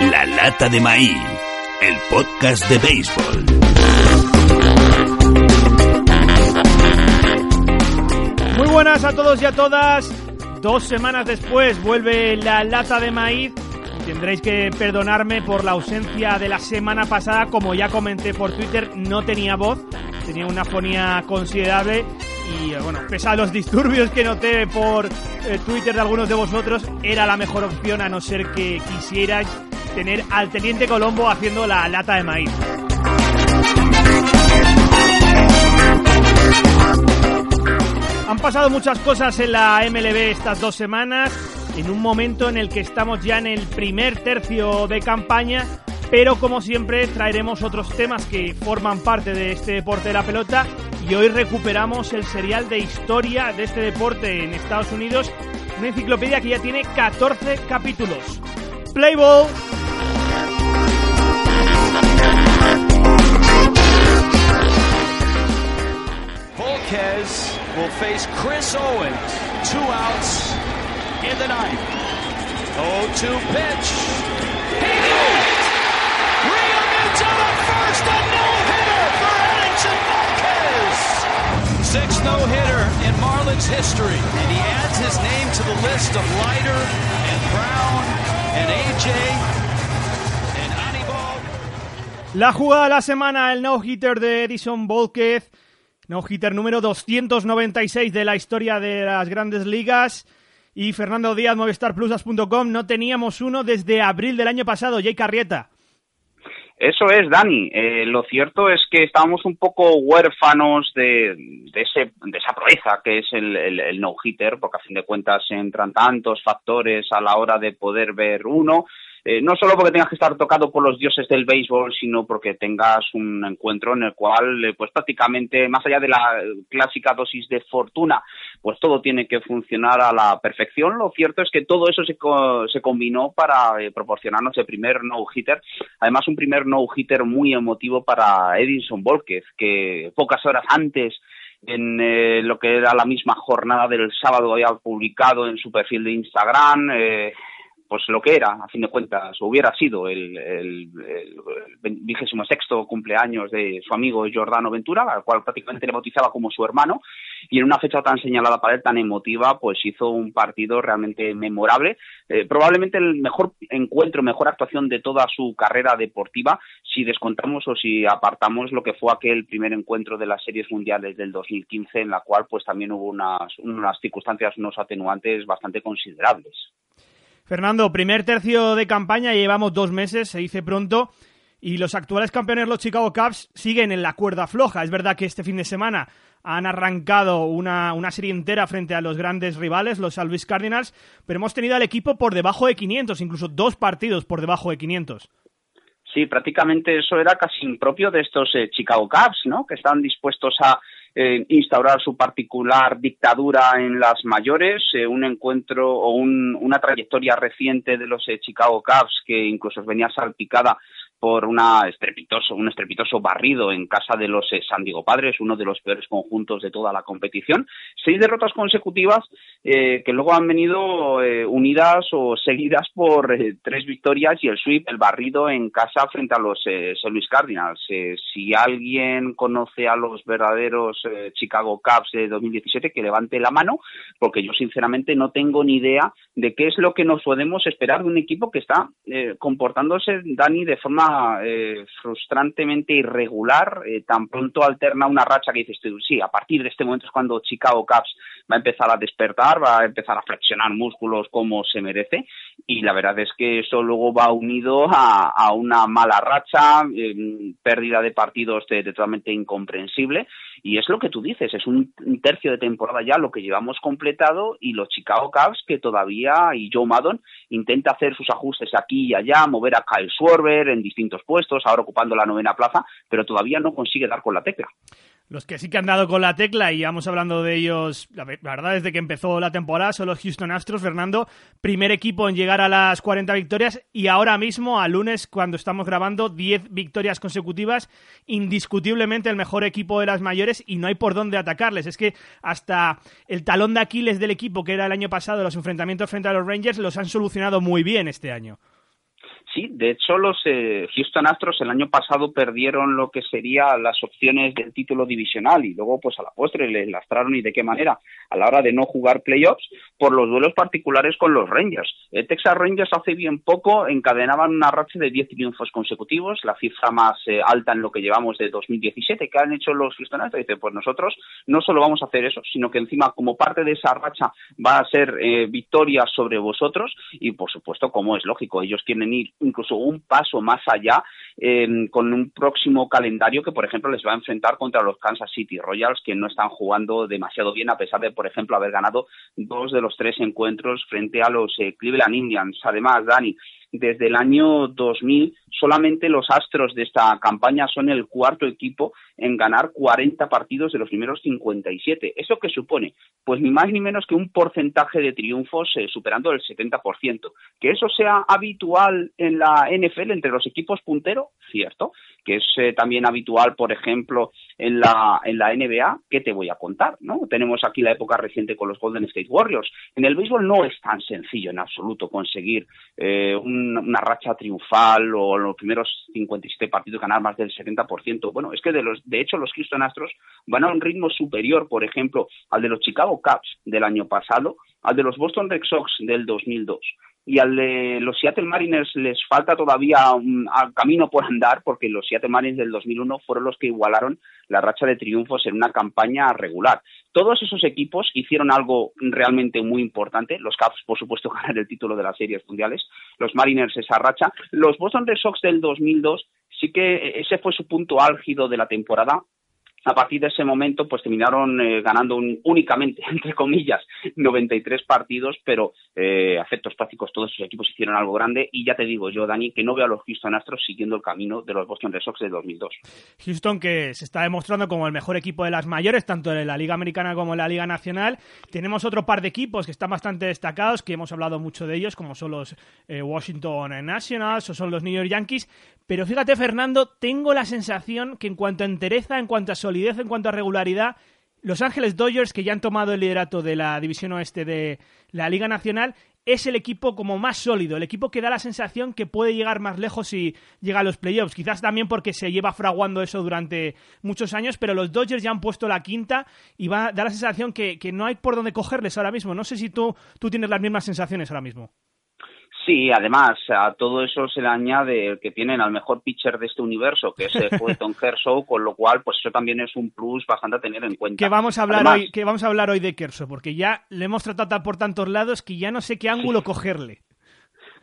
La lata de maíz, el podcast de béisbol. Muy buenas a todos y a todas. Dos semanas después vuelve la lata de maíz. Tendréis que perdonarme por la ausencia de la semana pasada. Como ya comenté por Twitter, no tenía voz. Tenía una fonía considerable y bueno, pese a los disturbios que noté por eh, Twitter de algunos de vosotros, era la mejor opción a no ser que quisierais tener al Teniente Colombo haciendo la lata de maíz. Han pasado muchas cosas en la MLB estas dos semanas, en un momento en el que estamos ya en el primer tercio de campaña, pero como siempre traeremos otros temas que forman parte de este deporte de la pelota y hoy recuperamos el serial de historia de este deporte en Estados Unidos, una enciclopedia que ya tiene 14 capítulos. Play ball. Volquez will face Chris Owens. Two outs in the ninth. 0-2 pitch. He moved. Realmuto at first. A no-hitter for Edinson Volquez. Sixth no-hitter in Marlins history. And he adds his name to the list of Leiter and Brown and AJ. La jugada de la semana, el no-hitter de Edison Volquez. No-hitter número 296 de la historia de las grandes ligas. Y Fernando Díaz, movistarplusas.com, no teníamos uno desde abril del año pasado, Jay Carrieta. Eso es, Dani. Eh, lo cierto es que estábamos un poco huérfanos de, de, ese, de esa proeza que es el, no-hitter, porque a fin de cuentas entran tantos factores a la hora de poder ver uno. Eh, no solo porque tengas que estar tocado por los dioses del béisbol, sino porque tengas un encuentro en el cual, eh, pues prácticamente, más allá de la clásica dosis de fortuna, pues todo tiene que funcionar a la perfección. Lo cierto es que todo eso se, se combinó para eh, proporcionarnos el primer no-hitter. Además, un primer no-hitter muy emotivo para Edinson Volquez, que pocas horas antes en eh, lo que era la misma jornada del sábado había publicado en su perfil de Instagram eh, pues lo que era, a fin de cuentas, hubiera sido el, el, vigésimo sexto cumpleaños de su amigo Giordano Ventura, al cual prácticamente le bautizaba como su hermano, y en una fecha tan señalada para él, tan emotiva, pues hizo un partido realmente memorable, eh, probablemente el mejor encuentro, mejor actuación de toda su carrera deportiva, si descontamos o si apartamos lo que fue aquel primer encuentro de las series mundiales del 2015, en la cual pues también hubo unas, unas circunstancias, unos atenuantes bastante considerables. Fernando, primer tercio de campaña, llevamos dos meses, se dice pronto, y los actuales campeones, los Chicago Cubs, siguen en la cuerda floja. Es verdad que este fin de semana han arrancado una, una serie entera frente a los grandes rivales, los San Luis Cardinals, pero hemos tenido al equipo por debajo de 500, incluso dos partidos por debajo de 500. Sí, prácticamente eso era casi impropio de estos eh, Chicago Cubs, ¿no? Que están dispuestos a eh, instaurar su particular dictadura en las mayores, eh, un encuentro o un, una trayectoria reciente de los eh, Chicago Cubs que incluso venía salpicada por una estrepitoso, un estrepitoso barrido en casa de los eh, San Diego Padres, uno de los peores conjuntos de toda la competición. Seis derrotas consecutivas eh, que luego han venido eh, unidas o seguidas por eh, tres victorias y el sweep, el barrido en casa frente a los eh, St. Louis Cardinals. Si alguien conoce a los verdaderos Chicago Cubs de 2017, que levante la mano, porque yo sinceramente no tengo ni idea de qué es lo que nos podemos esperar de un equipo que está comportándose, Dani, de forma eh, frustrantemente irregular, eh, tan pronto alterna una racha que dices sí, a partir de este momento es cuando Chicago Cubs va a empezar a despertar, va a empezar a flexionar músculos como se merece, y la verdad es que eso luego va unido a, una mala racha, eh, pérdida de partidos totalmente incomprensible, y es lo que tú dices, es un, tercio de temporada ya lo que llevamos completado, y los Chicago Cubs que todavía, y Joe Maddon, intenta hacer sus ajustes aquí y allá, mover a Kyle Schwarber en distintos puestos, ahora ocupando la novena plaza, pero todavía no consigue dar con la tecla. Los que sí que han dado con la tecla y vamos hablando de ellos, la verdad, desde que empezó la temporada, son los Houston Astros, Fernando, primer equipo en llegar a las 40 victorias y ahora mismo, a lunes, cuando estamos grabando, 10 victorias consecutivas, indiscutiblemente el mejor equipo de las mayores y no hay por dónde atacarles. Es que hasta el talón de Aquiles del equipo, que era el año pasado, los enfrentamientos frente a los Rangers, los han solucionado muy bien este año. Sí, de hecho los eh, Houston Astros el año pasado perdieron lo que sería las opciones del título divisional y luego pues a la postre les lastraron y de qué manera a la hora de no jugar playoffs por los duelos particulares con los Rangers. El Texas Rangers hace bien poco encadenaban una racha de 10 triunfos consecutivos, la cifra más eh, alta en lo que llevamos de 2017. ¿Qué han hecho los Houston Astros? Dice, pues nosotros no solo vamos a hacer eso, sino que encima como parte de esa racha va a ser eh, victoria sobre vosotros y por supuesto como es lógico, ellos quieren ir incluso un paso más allá con un próximo calendario que, por ejemplo, les va a enfrentar contra los Kansas City Royals, que no están jugando demasiado bien, a pesar de, por ejemplo, haber ganado dos de los tres encuentros frente a los eh, Cleveland Indians. Además, Dani, desde el año 2000 solamente los Astros de esta campaña son el cuarto equipo en ganar 40 partidos de los primeros 57. ¿Eso qué supone? Pues ni más ni menos que un porcentaje de triunfos eh, superando el 70%. Que eso sea habitual en la NFL entre los equipos punteros, cierto. Que es eh, también habitual, por ejemplo, en la, en la NBA, ¿qué te voy a contar? ¿no? Tenemos aquí la época reciente con los Golden State Warriors. En el béisbol no es tan sencillo en absoluto conseguir eh, una racha triunfal o los primeros 57 partidos ganar más del 70%. Bueno, es que de, los, de hecho los Houston Astros van a un ritmo superior, por ejemplo, al de los Chicago Cubs del año pasado, al de los Boston Red Sox del 2002 y al de los Seattle Mariners les falta todavía un camino por andar porque los Seattle Mariners del 2001 fueron los que igualaron la racha de triunfos en una campaña regular. Todos esos equipos hicieron algo realmente muy importante. Los Cubs, por supuesto, ganar el título de las series mundiales. Los Mariners esa racha. Los Boston Red Sox del 2002 sí que ese fue su punto álgido de la temporada a partir de ese momento pues terminaron eh, ganando únicamente entre comillas 93 partidos pero eh, a prácticos todos esos equipos hicieron algo grande. Y ya te digo yo Dani que no veo a los Houston Astros siguiendo el camino de los Boston Red Sox de 2002 Houston que se está demostrando como el mejor equipo de las mayores tanto en la Liga Americana como en la Liga Nacional. Tenemos otro par de equipos que están bastante destacados que hemos hablado mucho de ellos como son los eh, Washington Nationals o son los New York Yankees. Pero fíjate Fernando tengo la sensación que en cuanto a entereza en cuanto a solidez en cuanto a regularidad, los Ángeles Dodgers, que ya han tomado el liderato de la división oeste de la Liga Nacional, es el equipo como más sólido, el equipo que da la sensación que puede llegar más lejos si llega a los playoffs. Quizás también porque se lleva fraguando eso durante muchos años, pero los Dodgers ya han puesto la quinta y va a dar la sensación que, que no hay por dónde cogerles ahora mismo. No sé si tú, tú tienes las mismas sensaciones ahora mismo. Sí, además a todo eso se le añade que tienen al mejor pitcher de este universo, que es Fulton Kershaw, con lo cual pues eso también es un plus bastante a tener en cuenta. Que vamos a hablar hoy, que vamos a hablar hoy de Kershaw, porque ya le hemos tratado por tantos lados que ya no sé qué ángulo cogerle.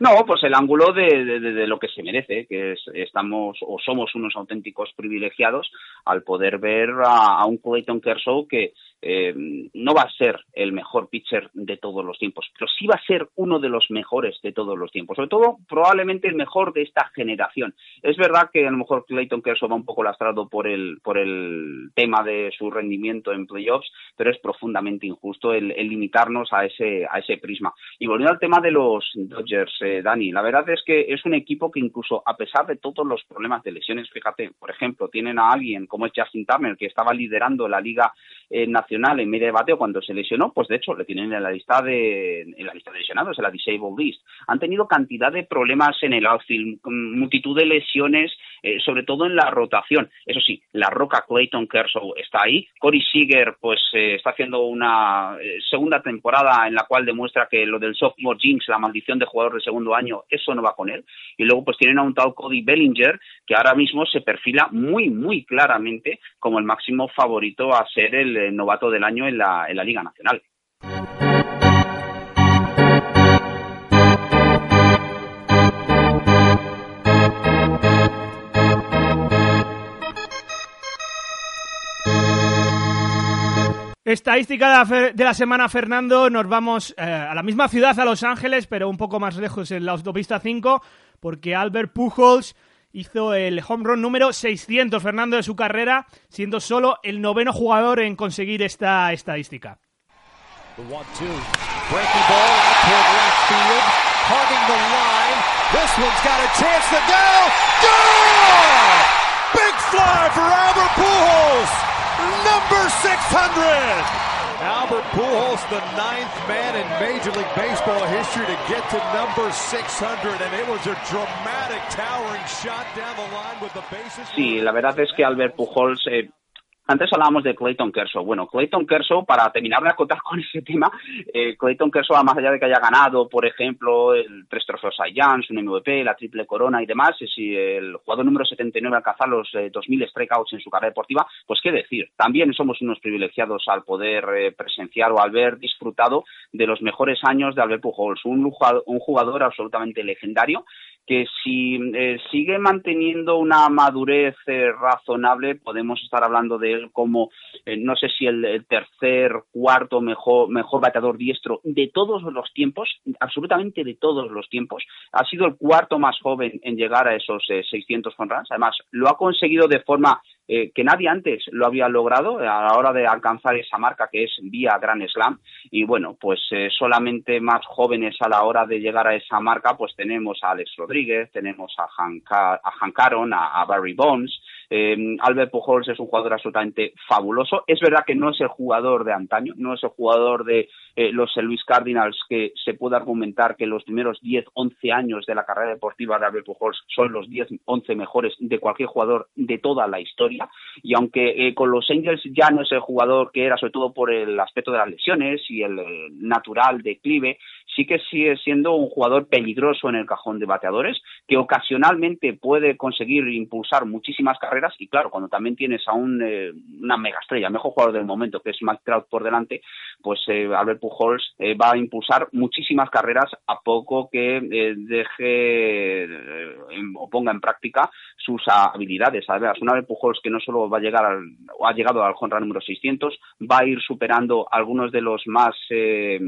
No, pues el ángulo de, de, lo que se merece, que es, estamos o somos unos auténticos privilegiados al poder ver a, a un Clayton Kershaw que, eh, no va a ser el mejor pitcher de todos los tiempos, pero sí va a ser uno de los mejores de todos los tiempos, sobre todo probablemente el mejor de esta generación. Es verdad que a lo mejor Clayton Kershaw va un poco lastrado por el, por el tema de su rendimiento en playoffs, pero es profundamente injusto el, limitarnos a ese, a ese prisma. Y volviendo al tema de los Dodgers, eh, Dani, la verdad es que es un equipo que incluso a pesar de todos los problemas de lesiones, fíjate, por ejemplo, tienen a alguien como es Justin Turner, que estaba liderando la liga eh, nacional en medio de bateo cuando se lesionó, pues de hecho le tienen en la lista de en la lista de lesionados, en la disabled list. Han tenido cantidad de problemas en el outfield, multitud de lesiones, eh, sobre todo en la rotación. Eso sí, la roca Clayton Kershaw está ahí. Corey Seager, pues eh, está haciendo una segunda temporada en la cual demuestra que lo del sophomore jinx, la maldición de jugador de segundo año, eso no va con él. Y luego pues tienen a un tal Cody Bellinger que ahora mismo se perfila muy, muy claramente como el máximo favorito a ser el eh, novato del año en la, en la Liga Nacional. Estadística de la semana, Fernando. Nos vamos eh, a la misma ciudad, a Los Ángeles, pero un poco más lejos en la autopista 5, porque Albert Pujols hizo el home run número 600, Fernando, de su carrera, siendo solo el noveno jugador en conseguir esta estadística. Big fly for Albert Pujols, number 600. Albert Pujols, the ninth man in Major League Baseball history to get to number 600, and it was a dramatic, towering shot down the line with the bases. Sí, la verdad es que Albert Pujols eh, Antes hablábamos de Clayton Kershaw. Bueno, Clayton Kershaw, para terminar de acotar con ese tema, eh, Clayton Kershaw, más allá de que haya ganado, por ejemplo, el tres trofeos Cy un MVP, la triple corona y demás, es el jugador número 79 al cazar los 2.000 eh, strikeouts en su carrera deportiva, pues qué decir, también somos unos privilegiados al poder eh, presenciar o al haber disfrutado de los mejores años de Albert Pujols, un jugador absolutamente legendario que si eh, sigue manteniendo una madurez eh, razonable, podemos estar hablando de él como, eh, no sé si el, tercer, cuarto mejor, mejor bateador diestro de todos los tiempos, absolutamente de todos los tiempos. Ha sido el cuarto más joven en llegar a esos 600 home runs. Además, lo ha conseguido de forma eh, que nadie antes lo había logrado a la hora de alcanzar esa marca que es vía Grand Slam. Y bueno pues eh, solamente más jóvenes a la hora de llegar a esa marca pues tenemos a Alex Rodríguez tenemos a Han, a Caron a, Barry Bonds eh, Albert Pujols es un jugador absolutamente fabuloso. Es verdad que no es el jugador de antaño no es el jugador de los Louis Cardinals que se puede argumentar que los primeros 10 11 años de la carrera deportiva de Albert Pujols son los 10 11 mejores de cualquier jugador de toda la historia. Y aunque eh, con los Angels ya no es el jugador que era, sobre todo por el aspecto de las lesiones y el eh, natural declive, sí que sigue siendo un jugador peligroso en el cajón de bateadores, que ocasionalmente puede conseguir impulsar muchísimas carreras y claro, cuando también tienes a un, eh, una mega estrella, mejor jugador del momento, que es Mike Trout por delante, pues Albert Pujols va a impulsar muchísimas carreras a poco que deje o ponga en práctica sus habilidades. ¿sabes? Una Albert Pujols que no solo va a llegar al, o ha llegado al honra número 600, va a ir superando algunos de los más eh,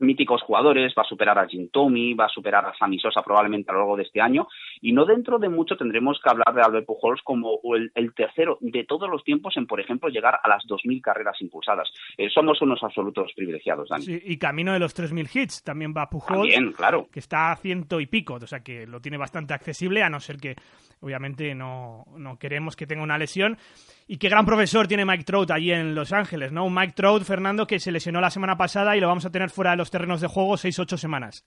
míticos jugadores, va a superar a Jim Tommy, va a superar a Sammy Sosa probablemente a lo largo de este año, y no dentro de mucho tendremos que hablar de Albert Pujols como el, tercero de todos los tiempos en, por ejemplo, llegar a las 2.000 carreras impulsadas. Eh, somos unos absolutos privilegiados, Dani. Sí, y camino de los 3.000 hits también va Pujols, claro. que está a ciento y pico, o sea que lo tiene bastante accesible, a no ser que obviamente no, no queremos que tenga una lesión. Y qué gran profesor tiene Mike Trout allí en Los Ángeles, ¿no? Un Mike Trout, Fernando, que se lesionó la semana pasada y lo vamos a tener fuera de los terrenos de juego seis, ocho semanas.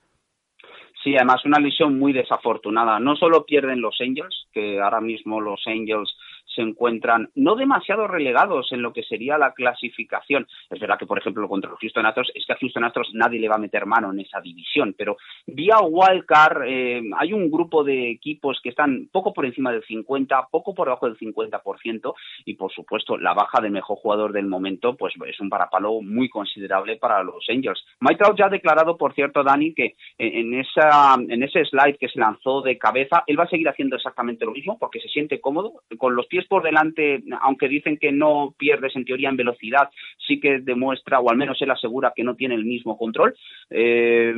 Sí, además una lesión muy desafortunada. No solo pierden los Angels, que ahora mismo los Angels se encuentran no demasiado relegados en lo que sería la clasificación. Es verdad que, por ejemplo, contra los Houston Astros, es que a Houston Astros nadie le va a meter mano en esa división, pero vía Wildcard eh, hay un grupo de equipos que están poco por encima del 50, poco por debajo del 50%, y por supuesto la baja del mejor jugador del momento, pues es un parapalo muy considerable para los Angels. Mike Trout ya ha declarado, por cierto, Dani, que en, esa, en ese slide que se lanzó de cabeza, él va a seguir haciendo exactamente lo mismo porque se siente cómodo, con los pies por delante, aunque dicen que no pierdes en teoría en velocidad, sí que demuestra, o al menos él asegura que no tiene el mismo control. Eh,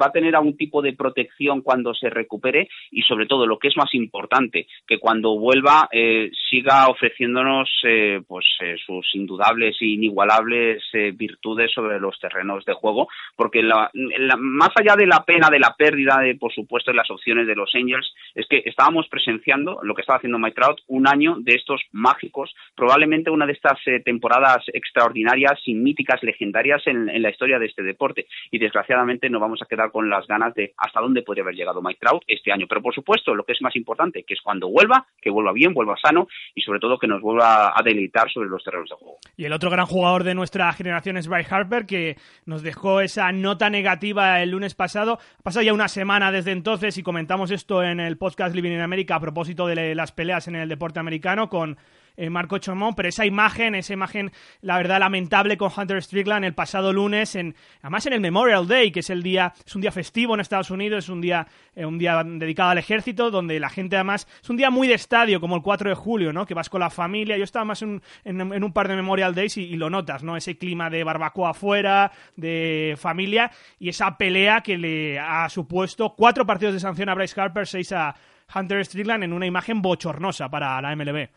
va a tener algún tipo de protección cuando se recupere y sobre todo lo que es más importante, que cuando vuelva eh, siga ofreciéndonos eh, pues sus indudables e inigualables virtudes sobre los terrenos de juego, porque más allá de la pena de la pérdida de, por supuesto, de las opciones de los Angels, es que estábamos presenciando lo que estaba haciendo Mike Trout un año de estos mágicos, probablemente una de estas eh, temporadas extraordinarias y míticas, legendarias en, la historia de este deporte. Y desgraciadamente no vamos a quedar con las ganas de hasta dónde podría haber llegado Mike Trout este año. Pero por supuesto, lo que es más importante, que es cuando vuelva, que vuelva bien, vuelva sano y sobre todo que nos vuelva a deleitar sobre los terrenos de juego. Y el otro gran jugador de nuestra generación es Bryce Harper, que nos dejó esa nota negativa el lunes pasado. Ha pasado ya una semana desde entonces y comentamos esto en el podcast Living in America a propósito de las peleas en el deporte americano con eh, Marco Chomón, pero esa imagen, esa imagen, la verdad, lamentable con Hunter Strickland el pasado lunes, en, además en el Memorial Day, que es el día, es un día festivo en Estados Unidos, es un día, eh, un día dedicado al ejército, donde la gente además, es un día muy de estadio, como el 4 de julio, ¿no? Que vas con la familia, yo estaba más en, en, un par de Memorial Days y, lo notas, ¿no? Ese clima de barbacoa afuera, de familia, y esa pelea que le ha supuesto cuatro partidos de sanción a Bryce Harper, seis a Hunter Strickland en una imagen bochornosa para la MLB.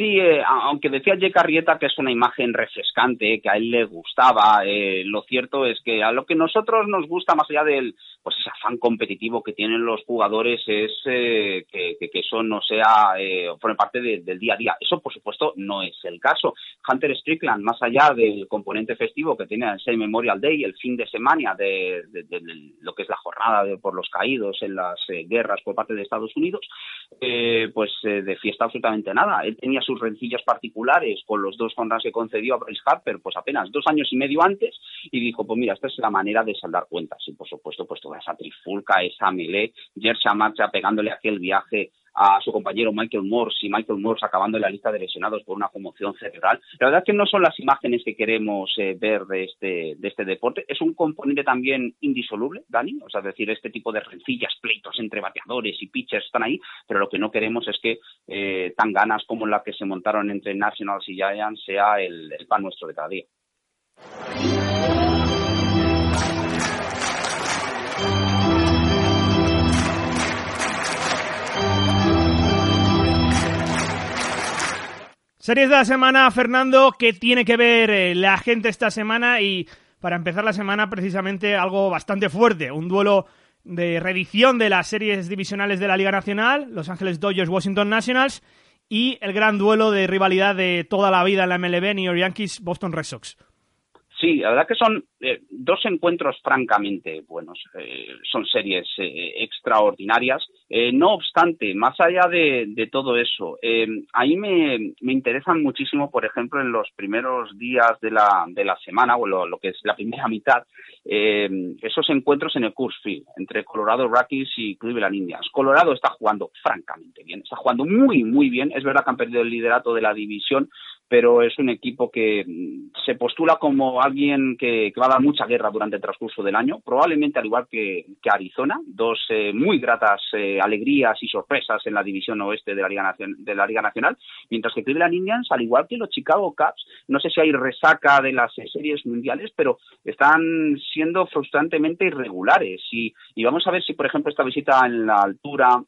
Sí, eh, aunque decía Jake Arrieta que es una imagen refrescante, que a él le gustaba, eh, lo cierto es que a lo que nosotros nos gusta, más allá del pues ese afán competitivo que tienen los jugadores, es eh, que, eso no sea, forme parte del día a día. Eso, por supuesto, no es el caso. Hunter Strickland, más allá del componente festivo que tiene el Memorial Day, el fin de semana de, lo que es la jornada por los caídos en las guerras por parte de Estados Unidos, pues de fiesta absolutamente nada. Tenía sus rencillas particulares con los dos honras que concedió a Bryce Harper, pues apenas dos años y medio antes, y dijo, pues mira, esta es la manera de saldar cuentas. Y por supuesto, pues toda esa trifulca, esa melee, Jersey Marcha pegándole aquel viaje a su compañero Michael Morse y Michael Morse acabando en la lista de lesionados por una conmoción cerebral. La verdad es que no son las imágenes que queremos eh, ver de este, de este deporte. Es un componente también indisoluble, Dani. O sea, es decir, este tipo de rencillas, pleitos entre bateadores y pitchers están ahí, pero lo que no queremos es que eh, tan ganas como la que se montaron entre Nationals y Giants sea el pan nuestro de cada día. Series de la semana, Fernando, ¿qué tiene que ver eh, la gente esta semana? Y para empezar la semana, precisamente algo bastante fuerte, un duelo de reedición de las series divisionales de la Liga Nacional, Los Ángeles Dodgers, Washington Nationals, y el gran duelo de rivalidad de toda la vida en la MLB, New York Yankees, Boston Red Sox. Sí, la verdad que son eh, dos encuentros francamente buenos. Eh, son series eh, extraordinarias. no obstante, más allá de, todo eso, a mí me, me, interesan muchísimo, por ejemplo, en los primeros días de la, de la semana, o lo, que es la primera mitad, esos encuentros en el Coors Field entre Colorado Rockies y Cleveland Indians. Colorado está jugando francamente bien, está jugando muy, muy bien. Es verdad que han perdido el liderato de la división, pero es un equipo que mm, se postula como alguien que, va a dar mucha guerra durante el transcurso del año, probablemente al igual que, Arizona, dos eh, muy gratas eh, alegrías y sorpresas en la división oeste de la, Liga Nacional, mientras que Cleveland Indians, al igual que los Chicago Cubs, no sé si hay resaca de las series mundiales, pero están siendo frustrantemente irregulares. Y vamos a ver si, por ejemplo, esta visita en la altura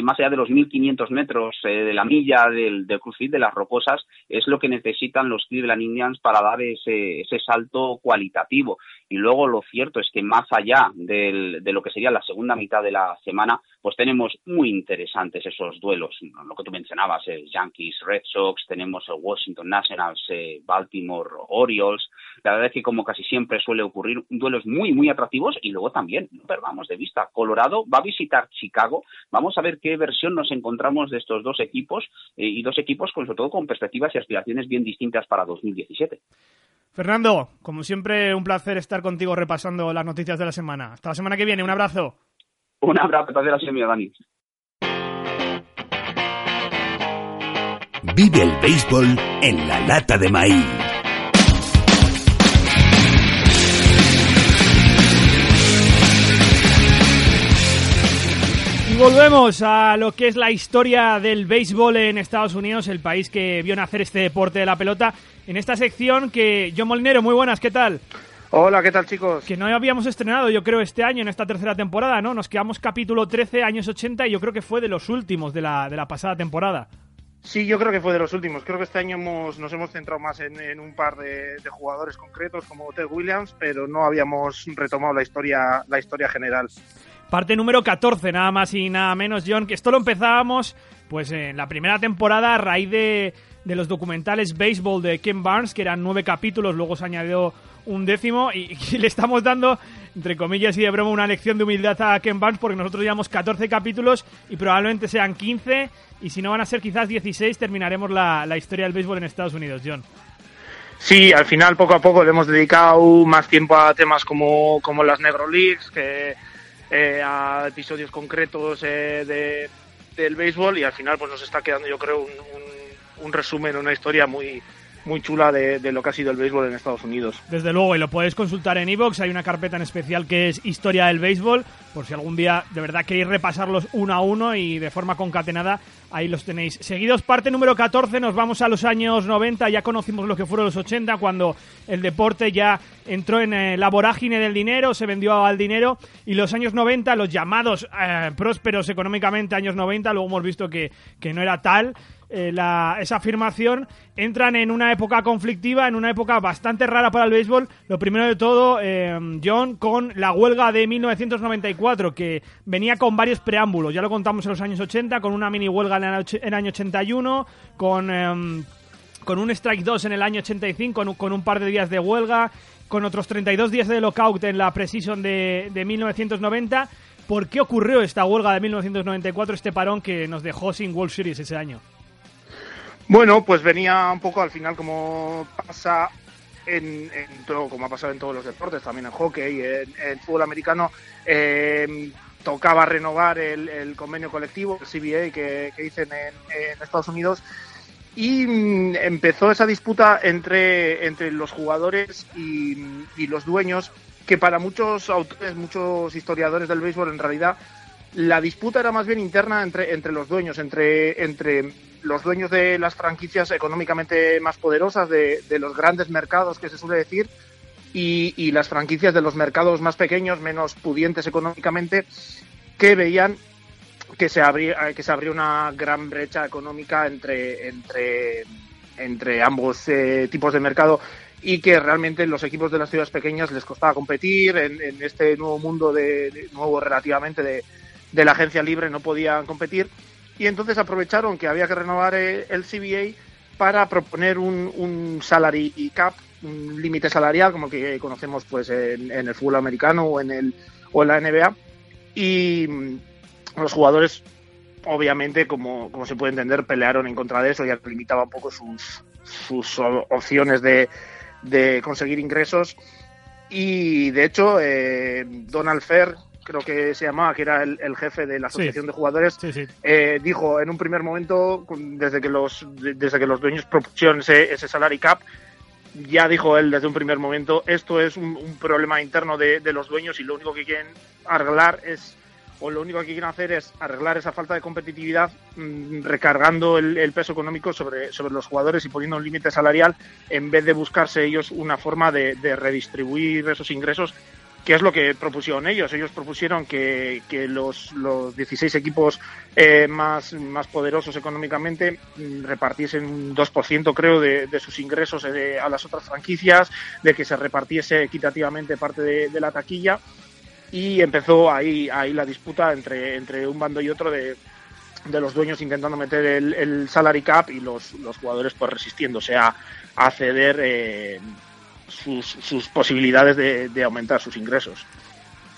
más allá de los 1.500 metros eh, de la milla del, del de las rocosas, es lo que necesitan los Cleveland Indians para dar ese, ese salto cualitativo. Y luego lo cierto es que más allá de lo que sería la segunda mitad de la semana, pues tenemos muy interesantes esos duelos. Lo que tú mencionabas, el Yankees, Red Sox, tenemos el Washington Nationals, eh, Baltimore Orioles. La verdad es que como casi siempre suele ocurrir, duelos muy, muy atractivos y luego también, no perdamos de vista, Colorado va a visitar Chicago. Vamos a ver qué versión nos encontramos de estos dos equipos eh, y dos equipos con, sobre todo con perspectivas y aspiraciones bien distintas para 2017. Fernando, como siempre, un placer estar contigo repasando las noticias de la semana. Hasta la semana que viene, un abrazo. Un abrazo, de la semana, Dani. Vive el béisbol en la lata de maíz. Y volvemos a lo que es la historia del béisbol en Estados Unidos, el país que vio nacer este deporte de la pelota en esta sección que John Molinero, muy buenas, ¿qué tal? Hola, ¿qué tal chicos? Que no habíamos estrenado, yo creo, este año, en esta tercera temporada, ¿no? Nos quedamos capítulo 13, años 80, y yo creo que fue de los últimos de la, de la pasada temporada. Sí, yo creo que fue de los últimos. Creo que este año hemos, nos hemos centrado más en, un par de, jugadores concretos como Ted Williams, pero no habíamos retomado la historia, la historia general. Parte número 14, nada más y nada menos, John, que esto lo empezábamos Pues en la primera temporada, a raíz de, los documentales Baseball de Ken Barnes, que eran nueve capítulos, luego se añadió un décimo, y, le estamos dando, entre comillas y de broma, una lección de humildad a Ken Barnes, porque nosotros llevamos 14 capítulos y probablemente sean 15, y si no van a ser quizás 16, terminaremos la, la historia del béisbol en Estados Unidos, John. Sí, al final poco a poco le hemos dedicado más tiempo a temas como, como las Negro Leagues, que eh, a episodios concretos eh, de, del béisbol y al final pues nos está quedando yo creo un, un, un resumen, una historia muy, muy chula de, lo que ha sido el béisbol en Estados Unidos. Desde luego, y lo podéis consultar en iVoox, hay una carpeta en especial que es Historia del Béisbol, por si algún día de verdad queréis repasarlos uno a uno y de forma concatenada, ahí los tenéis. Seguidos, parte número 14, nos vamos a los años 90, ya conocimos lo que fueron los 80, cuando el deporte ya entró en eh, la vorágine del dinero, se vendió al dinero, y los años 90, los llamados eh, prósperos económicamente años 90, luego hemos visto que, que no era tal, eh, la, esa afirmación, entran en una época conflictiva, en una época bastante rara para el béisbol. Lo primero de todo, eh, John, con la huelga de 1994, que venía con varios preámbulos. Ya lo contamos en los años 80, con una mini huelga en el, año 81, con, eh, con un strike 2 en el año 85, con, con un par de días de huelga, con otros 32 días de lockout en la precision de, de 1990. ¿Por qué ocurrió esta huelga de 1994, este parón que nos dejó sin World Series ese año? Bueno, pues venía un poco al final como pasa en, en todo, como ha pasado en todos los deportes, también en hockey, en, en fútbol americano, eh, tocaba renovar el, convenio colectivo, el CBA que, que dicen en, en, Estados Unidos, y mm, empezó esa disputa entre, entre los jugadores y, y los dueños, que para muchos autores, muchos historiadores del béisbol en realidad la disputa era más bien interna entre, entre los dueños, entre, entre los dueños de las franquicias económicamente más poderosas, de, de los grandes mercados que se suele decir, y, y, las franquicias de los mercados más pequeños, menos pudientes económicamente, que veían que se abría, que se abría una gran brecha económica entre, entre, entre ambos eh, tipos de mercado y que realmente los equipos de las ciudades pequeñas les costaba competir en, en este nuevo mundo de, de nuevo relativamente de, de la agencia libre no podían competir. Y entonces aprovecharon que había que renovar el CBA para proponer un, un salary cap, un límite salarial como el que conocemos pues en, en, el fútbol americano o en el o en la NBA y los jugadores obviamente como, como se puede entender pelearon en contra de eso ya limitaba un poco sus, sus opciones de, de conseguir ingresos. Y de hecho eh, Donald Fair creo que se llamaba, que era el, el jefe de la asociación sí. de jugadores, sí, sí. Eh, dijo en un primer momento, desde que los, desde que los dueños propusieron ese, ese salary cap, ya dijo él desde un primer momento, esto es un, un problema interno de, de, los dueños y lo único que quieren arreglar es, o lo único que quieren hacer es arreglar esa falta de competitividad mmm, recargando el, el, peso económico sobre, sobre los jugadores y poniendo un límite salarial en vez de buscarse ellos una forma de, de redistribuir esos ingresos que es lo que propusieron ellos. Ellos propusieron que, que los, los 16 equipos eh, más, más poderosos económicamente mm, repartiesen un 2%, creo, de, de sus ingresos eh, a las otras franquicias, de que se repartiese equitativamente parte de, la taquilla. Y empezó ahí, ahí la disputa entre, entre un bando y otro de, de los dueños intentando meter el, el salary cap y los, los jugadores pues resistiéndose a, a ceder eh, sus, sus posibilidades de, de, aumentar sus ingresos.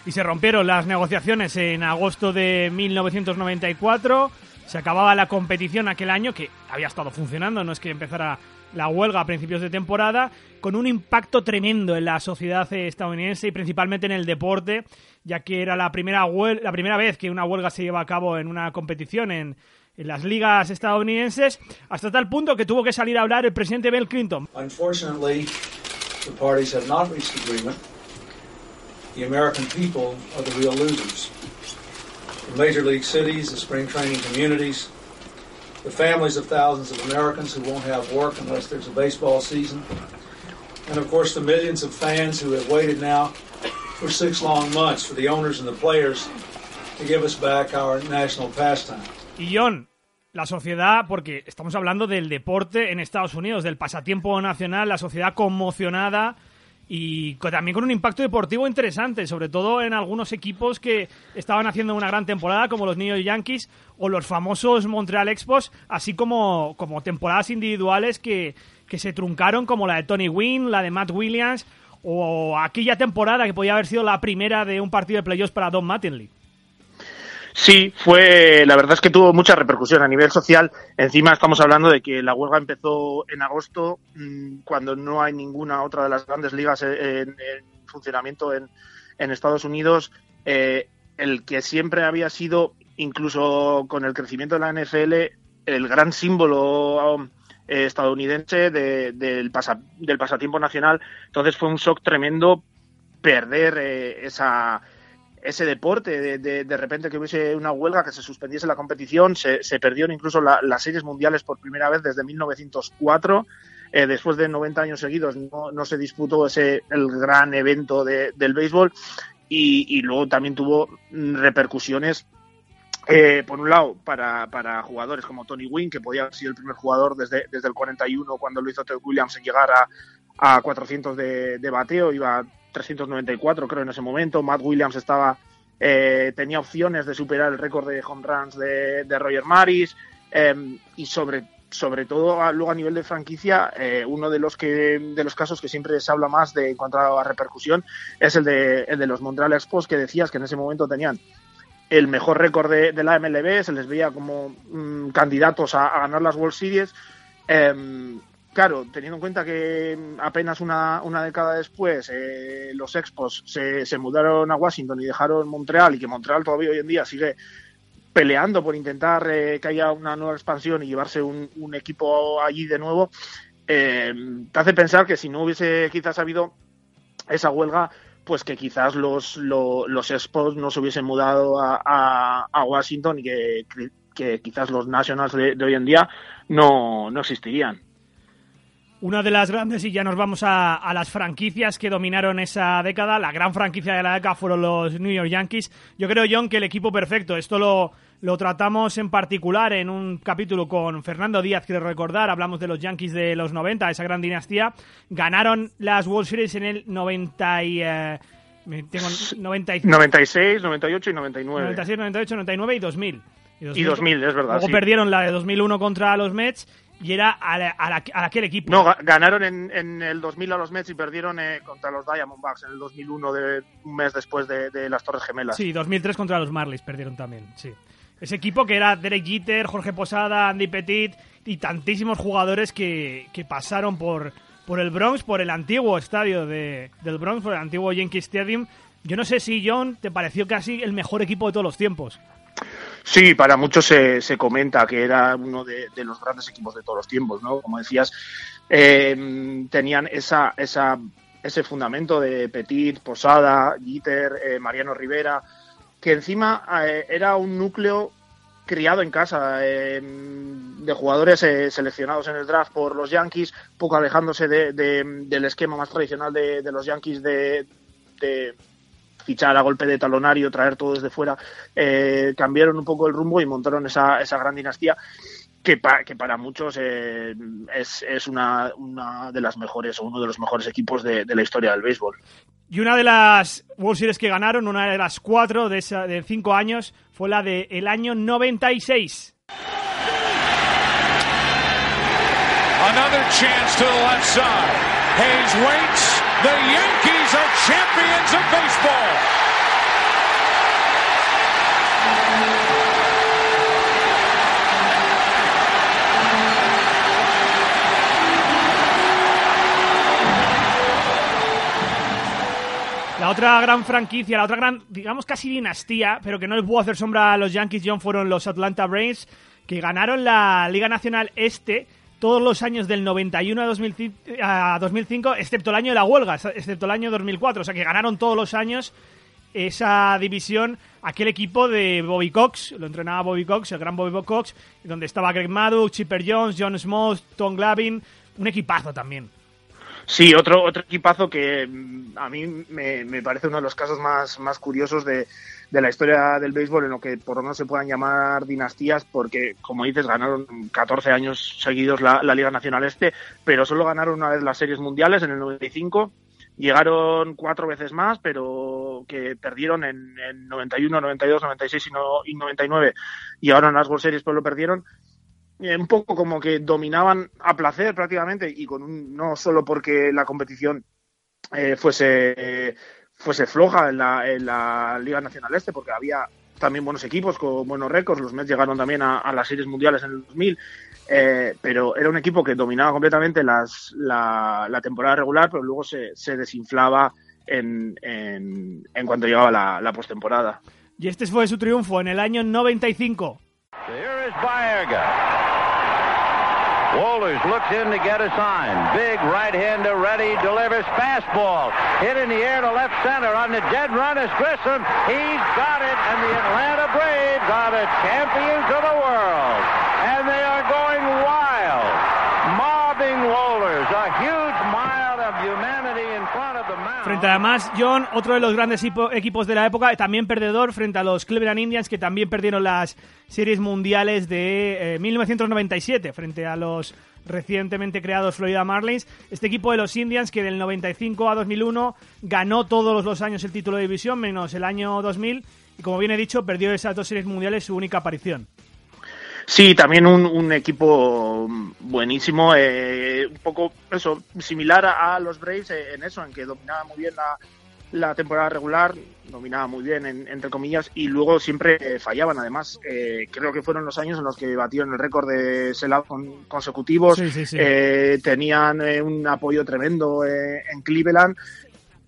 Y se rompieron las negociaciones en agosto de 1994. Se acababa la competición aquel año, que había estado funcionando, no es que empezara la huelga a principios de temporada, con un impacto tremendo en la sociedad estadounidense y principalmente en el deporte, ya que era la primera, la primera vez que una huelga se lleva a cabo en una competición en, en las ligas estadounidenses, hasta tal punto que tuvo que salir a hablar el presidente Bill Clinton. The parties have not reached agreement. The American people are the real losers. The major league cities, the spring training communities, the families of thousands of Americans who won't have work unless there's a baseball season, and of course the millions of fans who have waited now for six long months for the owners and the players to give us back our national pastime. John, la sociedad, porque estamos hablando del deporte en Estados Unidos, del pasatiempo nacional, la sociedad conmocionada y también con un impacto deportivo interesante, sobre todo en algunos equipos que estaban haciendo una gran temporada, como los New Yankees o los famosos Montreal Expos, así como, como temporadas individuales que, que se truncaron, como la de Tony Wynn, la de Matt Williams, o aquella temporada que podía haber sido la primera de un partido de playoffs para Don Mattingly. Sí, fue, la verdad es que tuvo mucha repercusión a nivel social. Encima estamos hablando de que la huelga empezó en agosto, mm, cuando no hay ninguna otra de las grandes ligas en, funcionamiento en, Estados Unidos. Eh, el que siempre había sido, incluso con el crecimiento de la NFL, el gran símbolo um, estadounidense del, del pasatiempo nacional. Entonces fue un shock tremendo perder eh, esa ese deporte, de, de, repente que hubiese una huelga, que se suspendiese la competición, se, se perdieron incluso las series mundiales por primera vez desde 1904. Eh, después de 90 años seguidos no, no se disputó ese el gran evento del béisbol y, y, luego también tuvo repercusiones eh, por un lado, para, para, jugadores como Tony Wynn, que podía haber sido el primer jugador desde, desde el 41 cuando lo hizo Ted Williams en llegar a, a 400 de, de bateo, iba 394 creo en ese momento. Matt Williams estaba eh, tenía opciones de superar el récord de home runs de, Roger Maris em, y sobre sobre todo luego a nivel de franquicia eh, uno de los que de los casos que siempre se habla más de en cuanto a repercusión es el de el de los Montreal Expos que decías que en ese momento tenían el mejor récord de, la MLB se les veía como mm, candidatos a, ganar las World Series em, Claro, teniendo en cuenta que apenas una, una década después eh, los Expos se, se, mudaron a Washington y dejaron Montreal y que Montreal todavía hoy en día sigue peleando por intentar eh, que haya una nueva expansión y llevarse un, equipo allí de nuevo, eh, te hace pensar que si no hubiese quizás habido esa huelga, pues que quizás los, los, Expos no se hubiesen mudado a, a, Washington y que, que, quizás los Nationals de, de hoy en día no, no existirían. Una de las grandes, y ya nos vamos a, las franquicias que dominaron esa década. La gran franquicia de la década fueron los New York Yankees. Yo creo, John, que el equipo perfecto. Esto lo, lo tratamos en particular en un capítulo con Fernando Díaz, quiero recordar. Hablamos de los Yankees de los 90, esa gran dinastía. Ganaron las World Series en el 90 y, eh, tengo 96, 98 y 99. 96, 98, 99 y 2000. Y 2000, es verdad. Luego perdieron la de 2001 contra los Mets y era a, aquel equipo. No, ganaron en, en, el 2000 a los Mets y perdieron eh, contra los Diamondbacks en el 2001, de, un mes después de, las Torres Gemelas. Sí, 2003 contra los Marlins perdieron también, sí. Ese equipo que era Derek Jeter, Jorge Posada, Andy Petit y tantísimos jugadores que, que pasaron por, por el Bronx, por el antiguo estadio de, del Bronx, por el antiguo Yankee Stadium. Yo no sé si, John, te pareció casi el mejor equipo de todos los tiempos. Sí, para muchos se, se comenta que era uno de, los grandes equipos de todos los tiempos, ¿no? Como decías, eh, tenían esa, esa, ese fundamento de Petit, Posada, Gitter, eh, Mariano Rivera, que encima eh, era un núcleo criado en casa de jugadores seleccionados en el draft por los Yankees, poco alejándose de, del esquema más tradicional de, los Yankees de fichar a golpe de talonario, traer todo desde fuera, eh, cambiaron un poco el rumbo y montaron esa, esa gran dinastía que, que para muchos eh, es, es una, una, de las mejores o uno de los mejores equipos de, de, la historia del béisbol. Y una de las World Series que ganaron, una de las cuatro de, esa, de cinco años, fue la del el año 96. Another chance to the left side. Hayes waits. The Yankees are champions of baseball. La otra gran franquicia, la otra gran, digamos casi dinastía, pero que no les pudo hacer sombra a los Yankees, John, fueron los Atlanta Braves, que ganaron la Liga Nacional Este todos los años del 91 a 2005, excepto el año de la huelga, excepto el año 2004. O sea que ganaron todos los años esa división, aquel equipo de Bobby Cox, lo entrenaba Bobby Cox, el gran Bobby Cox, donde estaba Greg Maddox, Chipper Jones, John Smith, Tom Glavin, un equipazo también. Sí, otro, otro equipazo que mm, a mí me, me parece uno de los casos más, más curiosos de, de la historia del béisbol en lo que por lo menos se puedan llamar dinastías, porque, como dices, ganaron 14 años seguidos la, Liga Nacional Este, pero solo ganaron una vez las series mundiales en el 95 llegaron cuatro veces más, pero que perdieron en, en 91, 92, 96 y, no, y 99. Llegaron a las World Series, pero lo perdieron. Un poco como que dominaban a placer prácticamente y con un, no solo porque la competición eh, fuese fuese floja en la, en la Liga Nacional Este, porque había también buenos equipos con buenos récords. Los Mets llegaron también a, a las series mundiales en el 2000, eh, pero era un equipo que dominaba completamente las, la, la temporada regular, pero luego se, se desinflaba en, en, en, cuanto llegaba la, la postemporada. Y este fue su triunfo en el año 95. Here is Baerga. Wohlers looks in to get a sign. Big right-hander ready, delivers fastball. Hit in the air to left center on the dead run is Grissom. He's got it, and the Atlanta Braves are the champions of the world. And they are going wild. Mobbing Wohlers, a huge mile of humanity Frente además, John, otro de los grandes equipos de la época, también perdedor frente a los Cleveland Indians, que también perdieron las series mundiales de eh, 1997 frente a los recientemente creados Florida Marlins. Este equipo de los Indians que del 95 a 2001 ganó todos los años el título de división, menos el año 2000, y como bien he dicho, perdió esas dos series mundiales su única aparición. Sí, también un, un equipo buenísimo, eh, un poco eso, similar a, a los Braves eh, en eso, en que dominaba muy bien la, la temporada regular, dominaba muy bien, en, entre comillas, y luego siempre eh, fallaban. Además, eh, creo que fueron los años en los que batieron el récord de sellout con, consecutivos, Sí, sí, sí. eh, tenían eh, un apoyo tremendo en Cleveland,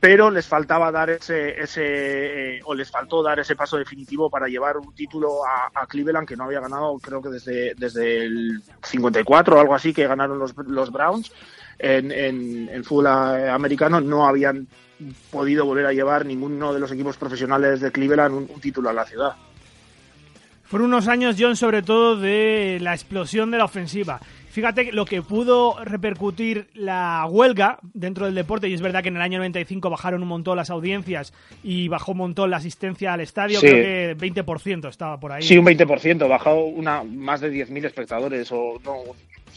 pero les faltaba dar ese, ese eh, o les faltó dar ese paso definitivo para llevar un título a, Cleveland que no había ganado, creo que desde, el 54 o algo así, que ganaron los, Browns. En, fútbol americano no habían podido volver a llevar ninguno de los equipos profesionales de Cleveland un título a la ciudad. Fueron unos años, John, sobre todo de la explosión de la ofensiva. Fíjate lo que pudo repercutir la huelga dentro del deporte, y es verdad que en el año 95 bajaron un montón las audiencias y bajó un montón la asistencia al estadio, Sí. creo que 20% estaba por ahí. Sí, un 20%, bajó una, más de 10.000 espectadores o no,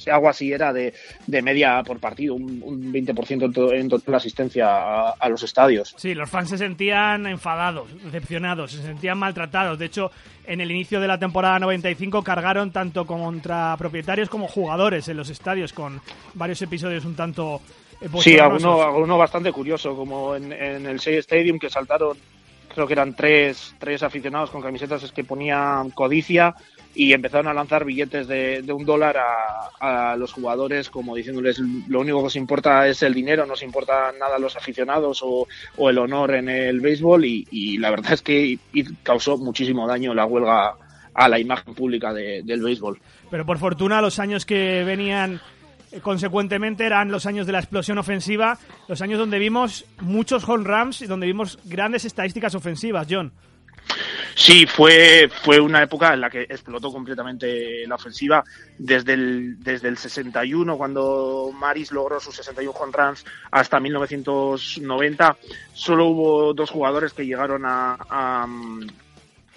algo así era de, de media por partido, un, un 20% en, to- en total la asistencia a, a los estadios. Sí, los fans se sentían enfadados, decepcionados, se sentían maltratados. De hecho, en el inicio de la temporada 95 cargaron tanto contra propietarios como jugadores en los estadios con varios episodios un tanto eh, Sí, bochornosos. alguno, alguno bastante curioso, como en, en el Shea Stadium que saltaron, creo que eran tres, tres aficionados con camisetas que ponían codicia y empezaron a lanzar billetes de, de un dólar a, los jugadores como diciéndoles lo único que os importa es el dinero, no os importa nada los aficionados o, el honor en el béisbol y, la verdad es que causó muchísimo daño la huelga a la imagen pública de- del béisbol. Pero por fortuna los años que venían eh, consecuentemente eran los años de la explosión ofensiva, los años donde vimos muchos home runs y donde vimos grandes estadísticas ofensivas, John. Sí, fue, fue una época en la que explotó completamente la ofensiva. Desde el, desde el 61, cuando Maris logró sus 61 home runs, hasta 1990, solo hubo dos jugadores que llegaron a, a,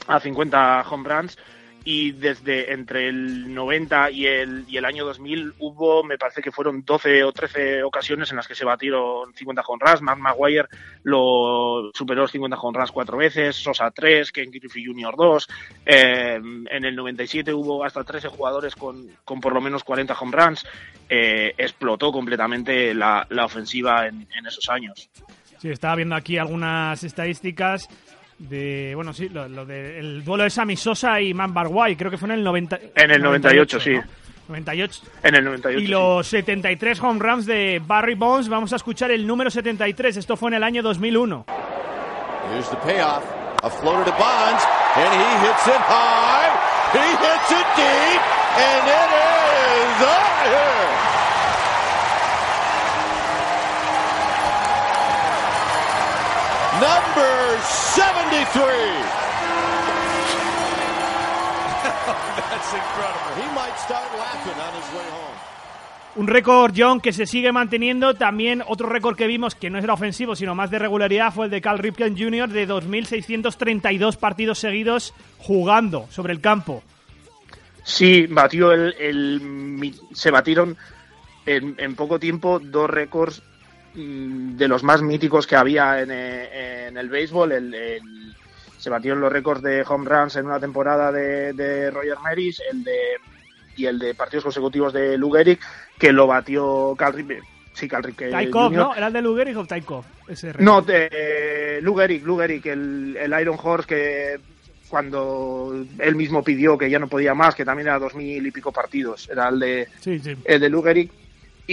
a 50 home runs. Y desde entre el 90 y el, y el año 2000 hubo, me parece que fueron 12 o 13 ocasiones en las que se batieron 50 home runs. Mark Maguire lo superó los 50 home runs cuatro veces, Sosa tres, Ken Griffey Jr. dos. Eh, en el 97 hubo hasta 13 jugadores con, con por lo menos 40 home runs. Eh, explotó completamente la, la ofensiva en, en esos años. Sí, estaba viendo aquí algunas estadísticas de, bueno, sí, lo, lo de el duelo de Sammy Sosa y Man Barguay, creo que fue en el 90 En el 98, sí. ¿no? 98. En el 98. Y sí. los 73 home runs de Barry Bonds, vamos a escuchar el número 73, esto fue en el año 2001. Here's the payoff. A floater to Bonds, and he hits it high. He hits it deep, and it is out Number 73. That's incredible. He might start laughing on his way home. Un récord, John, que se sigue manteniendo. También otro récord que vimos, que no era ofensivo, sino más de regularidad, fue el de Cal Ripken Jr. de 2.632 partidos seguidos jugando sobre el campo. Sí, batió el, se batieron en, en poco tiempo dos récords de los más míticos que había en, eh, en el béisbol. El, el- se batieron los récords de home runs en una temporada de, de Roger Maris el de, y el de partidos consecutivos de Lou Gehrig, que lo batió Cal Ripken. Sí, Cal Ripken Taikov, Jr. ¿no? ¿Era el de Lugerich o Taikov? Ese. No, de, Lou Gehrig, Lou Gehrig, el, el Iron Horse que cuando él mismo pidió que ya no podía más, que también era dos mil y pico partidos, era el de, Sí, sí. el de Lou Gehrig.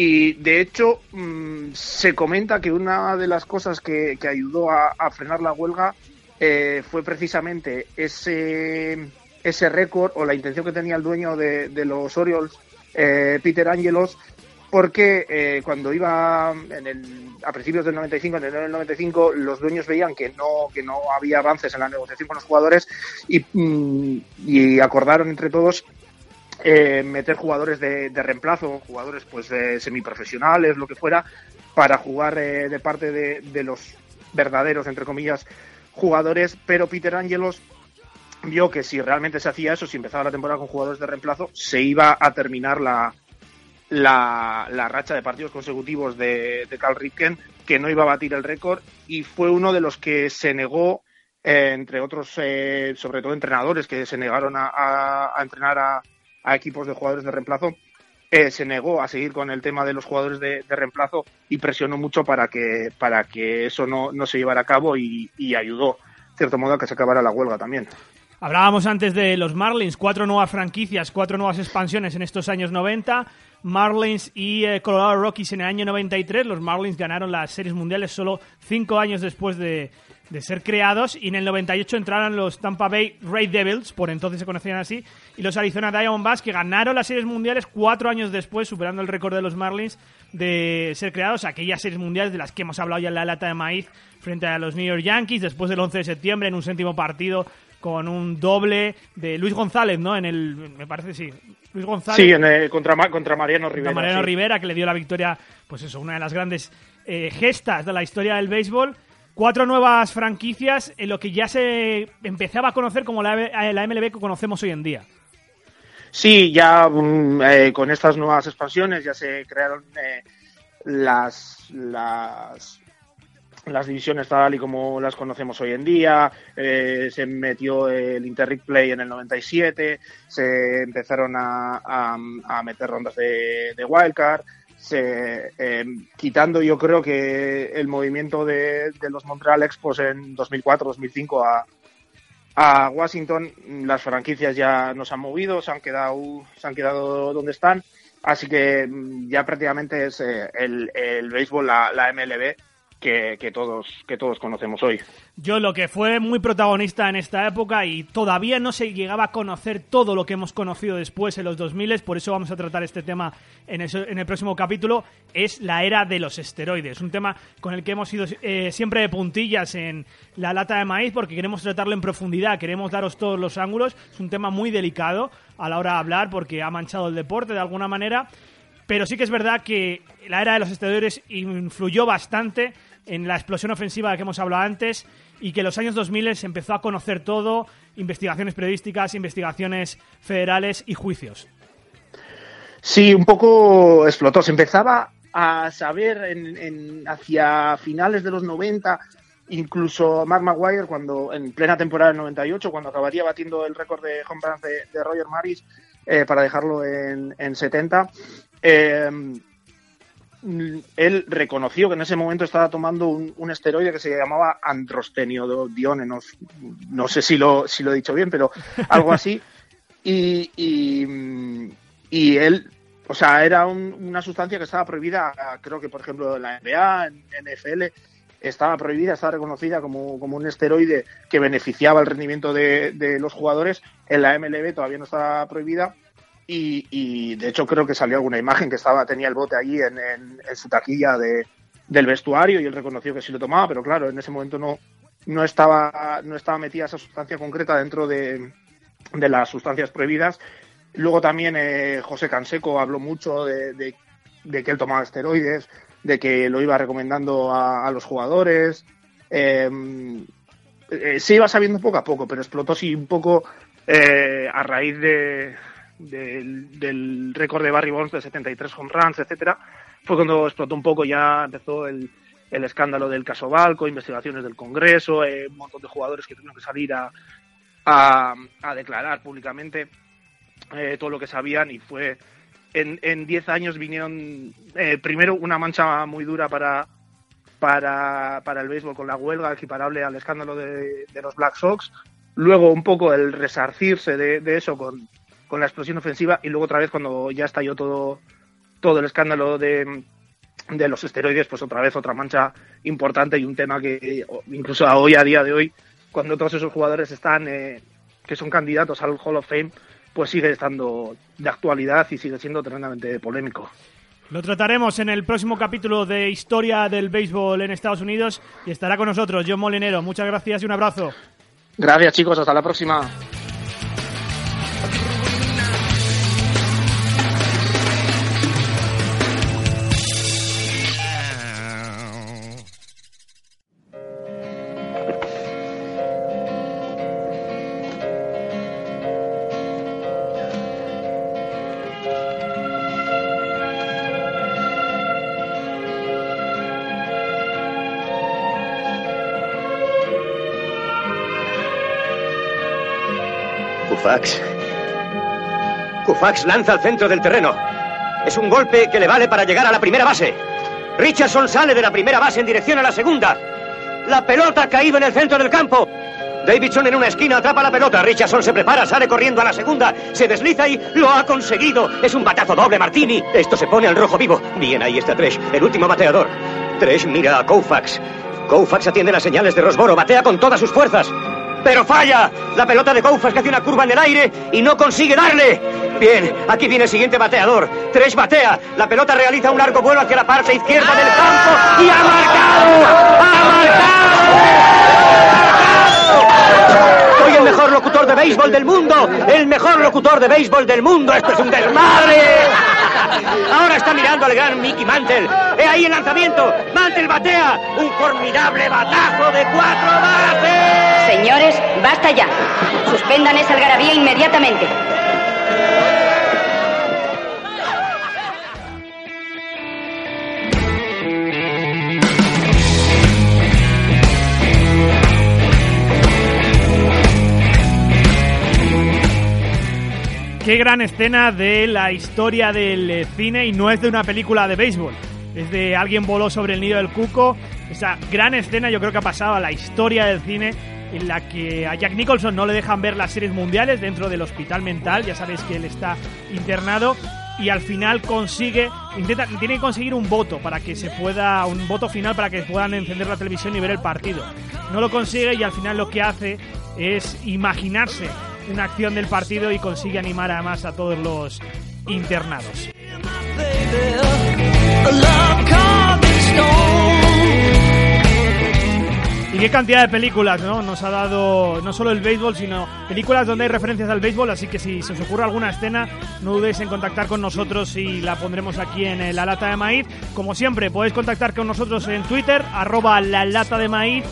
Y de hecho, mm, se comenta que una de las cosas que, que ayudó a, frenar la huelga eh, fue precisamente ese, ese récord o la intención que tenía el dueño de, de los Orioles, eh, Peter Angelos, porque eh, cuando iba en el, a principios del 95, en enero del 95, los dueños veían que no, que no había avances en la negociación con los jugadores y, mm, y acordaron entre todos eh, meter jugadores de, reemplazo, jugadores pues eh, semiprofesionales, lo que fuera, para jugar eh, de parte de, los verdaderos, entre comillas, jugadores, pero Peter Angelos vio que si realmente se hacía eso, si empezaba la temporada con jugadores de reemplazo, se iba a terminar la, la, la racha de partidos consecutivos de, de Carl Ripken, que no iba a batir el récord, y fue uno de los que se negó, eh, entre otros, eh, sobre todo entrenadores que se negaron a entrenar a, a equipos de jugadores de reemplazo, eh, se negó a seguir con el tema de los jugadores de, reemplazo y presionó mucho para que, para que eso no, no se llevara a cabo y, y ayudó, de cierto modo, a que se acabara la huelga también. Hablábamos antes de los Marlins, cuatro nuevas franquicias, cuatro nuevas expansiones en estos años 90. Marlins y eh, Colorado Rockies en el año 93. Los Marlins ganaron las series mundiales solo cinco años después de, de ser creados. Y en el 98 entraron los Tampa Bay Ray Devils, por entonces se conocían así, y los Arizona Diamondbacks, que ganaron las series mundiales cuatro años después, superando el récord de los Marlins de ser creados. Aquellas series mundiales de las que hemos hablado ya en la lata de maíz frente a los New York Yankees, después del 11 de septiembre, en un séptimo partido con un doble de Luis González, ¿no? En el, me parece, sí. Luis González. Sí, en, eh, contra, contra Mariano Rivera. Contra Mariano sí. Rivera, que le dio la victoria, pues eso, una de las grandes eh, gestas de la historia del béisbol. Cuatro nuevas franquicias en lo que ya se empezaba a conocer como la, MLB que conocemos hoy en día. Sí, ya mm, eh, con estas nuevas expansiones ya se crearon eh, las, las divisiones tal y como las conocemos hoy en día, eh, se metió el Interleague Play en el 97, se empezaron a, a- a meter rondas de, de Wildcard, se, eh, quitando yo creo que el movimiento de, los Montreal Expos en 2004-2005 a, a Washington, las franquicias ya nos han movido, se han quedado, se han quedado donde están, así que mm, ya prácticamente es eh, el, el béisbol, la MLB, que, todos, que todos conocemos hoy. Yo lo que fue muy protagonista en esta época y todavía no se llegaba a conocer todo lo que hemos conocido después en los 2000, por eso vamos a tratar este tema en el, en el próximo capítulo, es la era de los esteroides. Un tema con el que hemos ido eh, siempre de puntillas en la lata de maíz porque queremos tratarlo en profundidad, queremos daros todos los ángulos. Es un tema muy delicado a la hora de hablar porque ha manchado el deporte de alguna manera. Pero sí que es verdad que la era de los esteroides influyó bastante en la explosión ofensiva de que hemos hablado antes y que en los años 2000 se empezó a conocer todo, investigaciones periodísticas, investigaciones federales y juicios. Sí, un poco explotó. Se empezaba a saber hacia finales de los 90, incluso Mark Maguire, cuando en plena temporada del 98, cuando acabaría batiendo el récord de home runs de, Roger Maris eh, para dejarlo en, en 70. eh, él reconoció que en ese momento estaba tomando un, esteroide que se llamaba androstenedione, no, no sé si lo, si lo he dicho bien, pero algo así. Y, y, él, o sea, era un- una sustancia que estaba prohibida, creo que por ejemplo en la NBA, en NFL, estaba prohibida, estaba reconocida como, como un esteroide que beneficiaba el rendimiento de, de los jugadores. En la MLB todavía no estaba prohibida. Y, y, de hecho creo que salió alguna imagen que estaba tenía el bote allí en, su taquilla de, del vestuario y él reconoció que sí lo tomaba, pero claro, en ese momento no, no estaba no estaba metida esa sustancia concreta dentro de, de las sustancias prohibidas. Luego también eh, José Canseco habló mucho de, de- que él tomaba esteroides, de que lo iba recomendando a, los jugadores. Eh, eh, se iba sabiendo poco a poco, pero explotó sí un poco eh, a raíz de, del, récord de Barry Bonds de 73 home runs, etcétera. fue cuando explotó un poco, ya empezó el, el escándalo del caso Balco, investigaciones del Congreso, eh, un montón de jugadores que tuvieron que salir a, a, a declarar públicamente eh, todo lo que sabían y fue en 10 años vinieron eh, primero una mancha muy dura para, para, para, el béisbol con la huelga equiparable al escándalo de, de los Black Sox, luego un poco el resarcirse de, de eso con, con, la explosión ofensiva y luego otra vez cuando ya estalló todo, todo el escándalo de, de los esteroides, pues otra vez otra mancha importante y un tema que incluso hoy, a día de hoy, cuando todos esos jugadores están, eh, que son candidatos al Hall of Fame, pues sigue estando de actualidad y sigue siendo tremendamente polémico. Lo trataremos en el próximo capítulo de Historia del Béisbol en Estados Unidos y estará con nosotros John Molinero. Muchas gracias y un abrazo. Gracias chicos, hasta la próxima. Kufax lanza al centro del terreno. Es un golpe que le vale para llegar a la primera base. Richardson sale de la primera base en dirección a la segunda. La pelota ha caído en el centro del campo. Davidson en una esquina atrapa la pelota. Richardson se prepara, sale corriendo a la segunda. Se desliza y lo ha conseguido. Es un batazo doble, Martini. Esto se pone al rojo vivo. Bien, ahí está Tresh, el último bateador. Tresh mira a Koufax. Koufax atiende las señales de Rosboro. Batea con todas sus fuerzas pero falla. La pelota de Koufas que hace una curva en el aire y no consigue darle. Bien, aquí viene el siguiente bateador. Tres batea. La pelota realiza un largo vuelo hacia la parte izquierda del campo y ha marcado. ¡Ha marcado! Soy el mejor locutor de béisbol del mundo. El mejor locutor de béisbol del mundo. Esto es un desmadre. Ahora está mirando al gran Mickey Mantle. He ahí el lanzamiento. Mantle batea. Un formidable batazo de cuatro bases. Señores, basta ya. Suspendan esa algarabía inmediatamente. Qué gran escena de la historia del cine y no es de una película de béisbol. Es de alguien voló sobre el nido del cuco. Esa gran escena yo creo que ha pasado a la historia del cine en la que a Jack Nicholson no le dejan ver las series mundiales dentro del hospital mental, ya sabéis que él está internado y al final consigue intenta tiene que conseguir un voto para que se pueda un voto final para que puedan encender la televisión y ver el partido. No lo consigue y al final lo que hace es imaginarse una acción del partido y consigue animar además a todos los internados. Y qué cantidad de películas, ¿no? Nos ha dado no solo el béisbol, sino películas donde hay referencias al béisbol, así que si se os ocurre alguna escena, no dudéis en contactar con nosotros y la pondremos aquí en la lata de maíz. Como siempre, podéis contactar con nosotros en Twitter, arroba la lata de maíz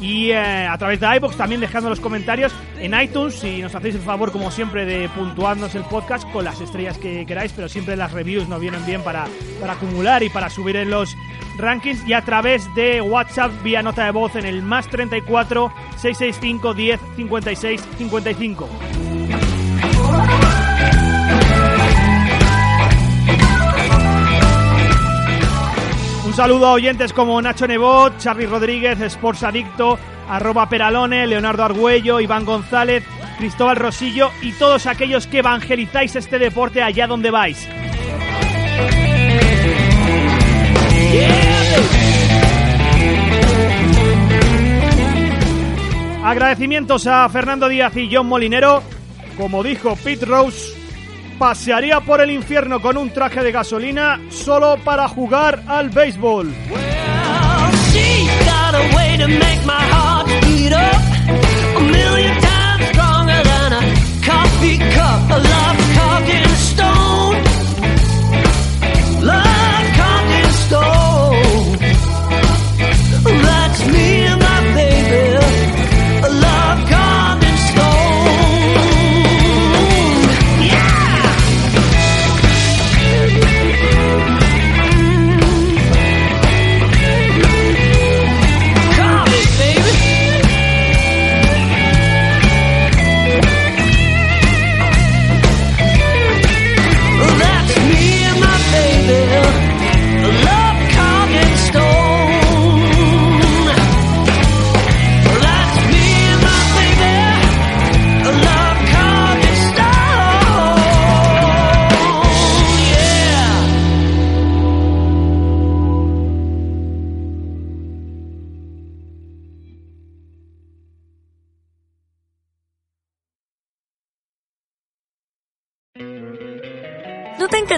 y eh, a través de iBox también dejando los comentarios en iTunes si nos hacéis el favor como siempre de puntuarnos el podcast con las estrellas que queráis pero siempre las reviews nos vienen bien para, para acumular y para subir en los rankings. Y a través de WhatsApp vía nota de voz en el más 34 665 10 56 55 Un saludo a oyentes como Nacho Nebot, Charly Rodríguez, Sports Adicto, arroba Peralone, Leonardo Argüello, Iván González, Cristóbal Rosillo y todos aquellos que evangelizáis este deporte allá donde vais. Agradecimientos a Fernando Díaz y John Molinero. Como dijo Pete Rose, pasearía por el infierno con un traje de gasolina solo para jugar al béisbol.